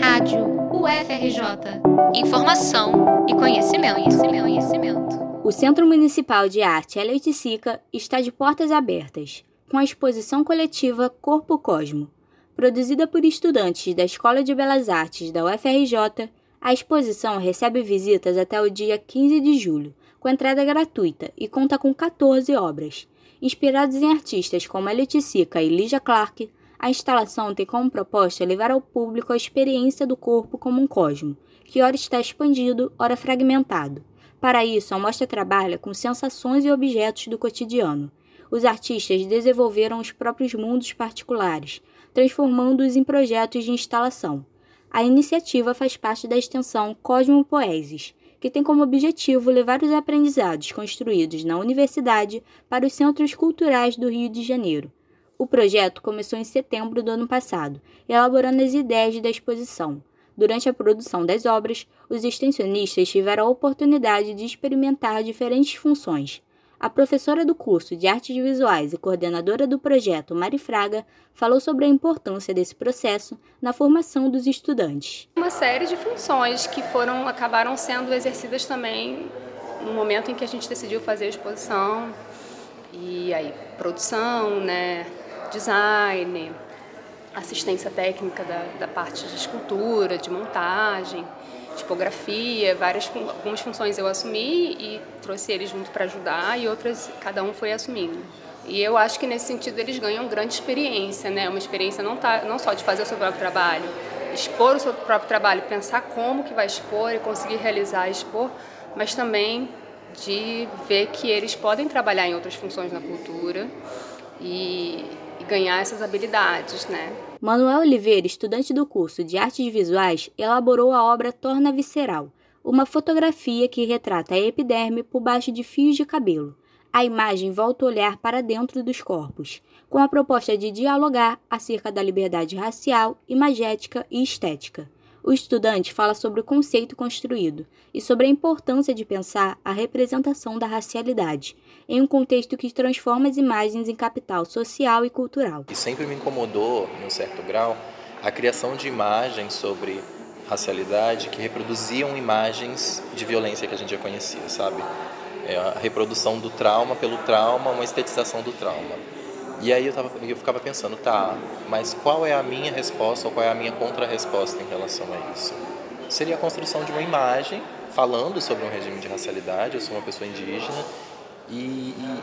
Rádio UFRJ. Informação e conhecimento, conhecimento, conhecimento. O Centro Municipal de Arte Elliot Sica está de portas abertas, com a exposição coletiva Corpo Cosmo. Produzida por estudantes da Escola de Belas Artes da UFRJ, a exposição recebe visitas até o dia 15 de julho, com entrada gratuita e conta com 14 obras. Inspirados em artistas como Elliot Sica e Lígia Clark, a instalação tem como proposta levar ao público a experiência do corpo como um cosmo, que ora está expandido, ora fragmentado. Para isso, a mostra trabalha com sensações e objetos do cotidiano. Os artistas desenvolveram os próprios mundos particulares, transformando-os em projetos de instalação. A iniciativa faz parte da extensão Cosmo Poesis, que tem como objetivo levar os aprendizados construídos na universidade para os centros culturais do Rio de Janeiro, o projeto começou em setembro do ano passado, elaborando as ideias da exposição. Durante a produção das obras, os extensionistas tiveram a oportunidade de experimentar diferentes funções. A professora do curso de Artes Visuais e coordenadora do projeto, Mari Fraga, falou sobre a importância desse processo na formação dos estudantes. Uma série de funções que foram acabaram sendo exercidas também no momento em que a gente decidiu fazer a exposição. E aí, produção, né, design, assistência técnica da, da parte de escultura, de montagem, tipografia, várias algumas funções eu assumi e trouxe eles junto para ajudar e outras cada um foi assumindo. E eu acho que nesse sentido eles ganham grande experiência, né? Uma experiência não tá não só de fazer o seu próprio trabalho, expor o seu próprio trabalho, pensar como que vai expor e conseguir realizar, expor, mas também de ver que eles podem trabalhar em outras funções na cultura e ganhar essas habilidades, né? Manuel Oliveira, estudante do curso de Artes Visuais, elaborou a obra Torna Visceral, uma fotografia que retrata a epiderme por baixo de fios de cabelo. A imagem volta o olhar para dentro dos corpos, com a proposta de dialogar acerca da liberdade racial, imagética e estética. O estudante fala sobre o conceito construído e sobre a importância de pensar a representação da racialidade em um contexto que transforma as imagens em capital social e cultural. E sempre me incomodou, em um certo grau, a criação de imagens sobre racialidade que reproduziam imagens de violência que a gente já conhecia, sabe? É a reprodução do trauma pelo trauma, uma estetização do trauma. E aí eu, tava, eu ficava pensando, tá, mas qual é a minha resposta ou qual é a minha contra-resposta em relação a isso? Seria a construção de uma imagem falando sobre um regime de racialidade, eu sou uma pessoa indígena, e, e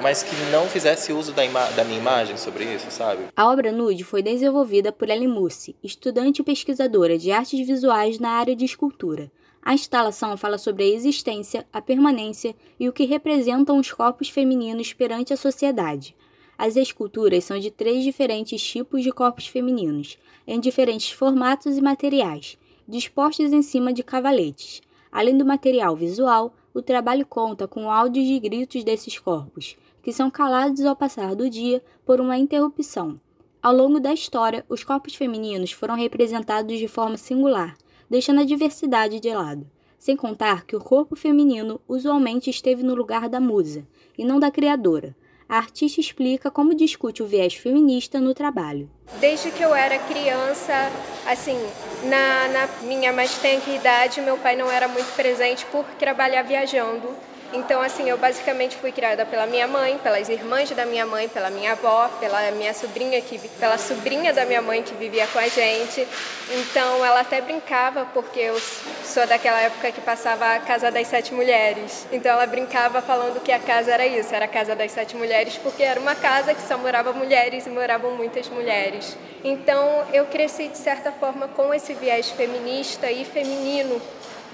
mas que não fizesse uso da, da, minha imagem sobre isso, sabe? A obra Nude foi desenvolvida por Ellen Mussi, estudante e pesquisadora de artes visuais na área de escultura. A instalação fala sobre a existência, a permanência e o que representam os corpos femininos perante a sociedade. As esculturas são de três diferentes tipos de corpos femininos, em diferentes formatos e materiais, dispostos em cima de cavaletes. Além do material visual, o trabalho conta com áudios de gritos desses corpos, que são calados ao passar do dia por uma interrupção. Ao longo da história, os corpos femininos foram representados de forma singular, deixando a diversidade de lado, sem contar que o corpo feminino usualmente esteve no lugar da musa, e não da criadora, a artista explica como discute o viés feminista no trabalho. Desde que eu era criança, assim, na, na minha mais tenra idade, meu pai não era muito presente por trabalhar viajando. Então, assim, eu basicamente fui criada pela minha mãe, pelas irmãs da minha mãe, pela minha avó, pela minha sobrinha, que, pela sobrinha da minha mãe que vivia com a gente. Então, ela até brincava, porque eu sou daquela época que passava a Casa das Sete Mulheres. Então, ela brincava falando que a casa era isso, era a Casa das Sete Mulheres, porque era uma casa que só morava mulheres e moravam muitas mulheres. Então, eu cresci, de certa forma, com esse viés feminista e feminino,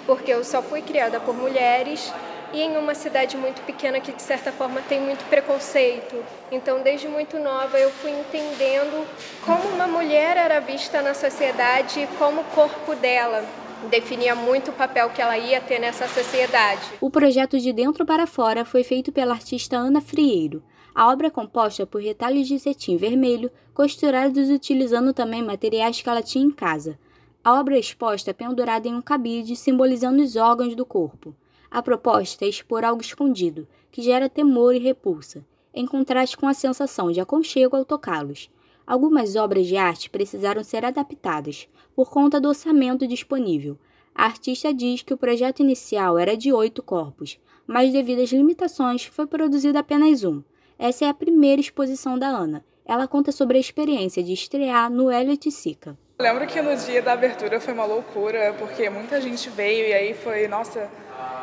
porque eu só fui criada por mulheres e em uma cidade muito pequena que de certa forma tem muito preconceito. Então, desde muito nova eu fui entendendo como uma mulher era vista na sociedade e como o corpo dela definia muito o papel que ela ia ter nessa sociedade. O projeto de dentro para fora foi feito pela artista Ana Frieiro. A obra é composta por retalhos de cetim vermelho, costurados utilizando também materiais que ela tinha em casa. A obra é exposta pendurada em um cabide, simbolizando os órgãos do corpo. A proposta é expor algo escondido, que gera temor e repulsa, em contraste com a sensação de aconchego ao tocá-los. Algumas obras de arte precisaram ser adaptadas por conta do orçamento disponível. A artista diz que o projeto inicial era de oito corpos, mas devido às limitações foi produzido apenas um. Essa é a primeira exposição da Ana. Ela conta sobre a experiência de estrear no Elliot Sica. Lembro que no dia da abertura foi uma loucura, porque muita gente veio e aí foi, nossa,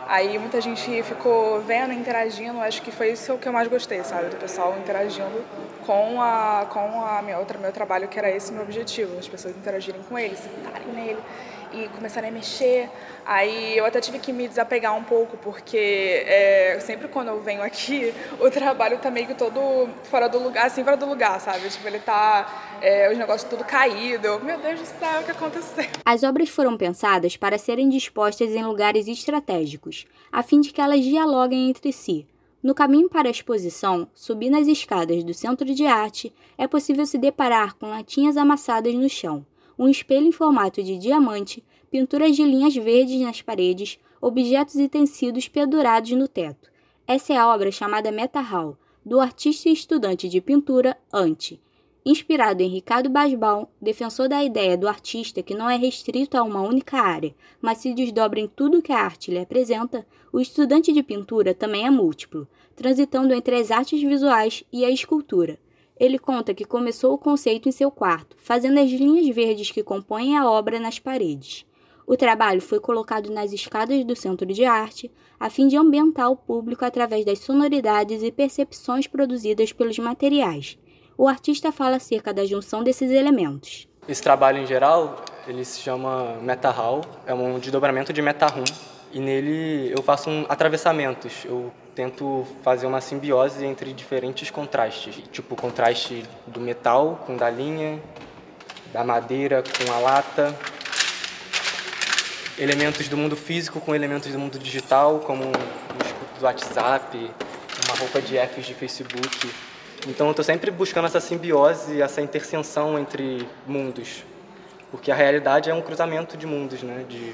Aí muita gente ficou vendo, interagindo, acho que foi isso que eu mais gostei, sabe? Do pessoal interagindo com a com a minha outra meu trabalho, que era esse meu objetivo, as pessoas interagirem com ele, sentarem nele e começarem a mexer. Aí eu até tive que me desapegar um pouco, porque é, sempre quando eu venho aqui, o trabalho tá meio que todo fora do lugar, assim, fora do lugar, sabe? Tipo, ele tá, é, os negócios tudo caído. Meu Deus do céu, o que aconteceu? As obras foram pensadas para serem dispostas em lugares estratégicos, a fim de que elas dialoguem entre si. No caminho para a exposição, subindo as escadas do Centro de Arte, é possível se deparar com latinhas amassadas no chão um espelho em formato de diamante, pinturas de linhas verdes nas paredes, objetos e tecidos pendurados no teto. Essa é a obra chamada Meta Hall, do artista e estudante de pintura Ante. Inspirado em Ricardo Basbal, defensor da ideia do artista que não é restrito a uma única área, mas se desdobra em tudo que a arte lhe apresenta, o estudante de pintura também é múltiplo, transitando entre as artes visuais e a escultura. Ele conta que começou o conceito em seu quarto, fazendo as linhas verdes que compõem a obra nas paredes. O trabalho foi colocado nas escadas do Centro de Arte, a fim de ambientar o público através das sonoridades e percepções produzidas pelos materiais. O artista fala acerca da junção desses elementos. Esse trabalho em geral, ele se chama Meta Hall, é um desdobramento de Meta Room, e nele eu faço um atravessamentos. Eu tento fazer uma simbiose entre diferentes contrastes, tipo o contraste do metal com da linha, da madeira com a lata, elementos do mundo físico com elementos do mundo digital, como um escudo do WhatsApp, uma roupa de Fs de Facebook. Então eu estou sempre buscando essa simbiose, essa interseção entre mundos, porque a realidade é um cruzamento de mundos, né, de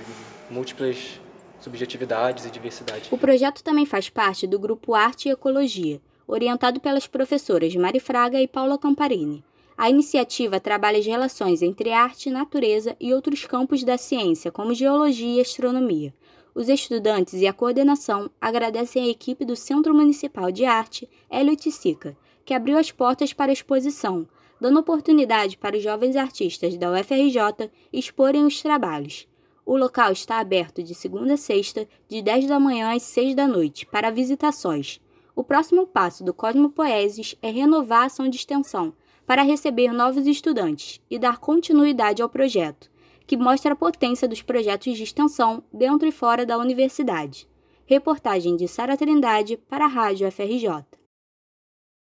múltiplas subjetividades e diversidade. O projeto também faz parte do grupo Arte e Ecologia, orientado pelas professoras Mari Fraga e Paula Camparini. A iniciativa trabalha as relações entre arte, natureza e outros campos da ciência, como geologia e astronomia. Os estudantes e a coordenação agradecem à equipe do Centro Municipal de Arte, Hélio Sica, que abriu as portas para a exposição, dando oportunidade para os jovens artistas da UFRJ exporem os trabalhos. O local está aberto de segunda a sexta, de 10 da manhã às 6 da noite, para visitações. O próximo passo do Cosmopoeses é renovar a ação de extensão para receber novos estudantes e dar continuidade ao projeto, que mostra a potência dos projetos de extensão dentro e fora da universidade. Reportagem de Sara Trindade para a Rádio FRJ.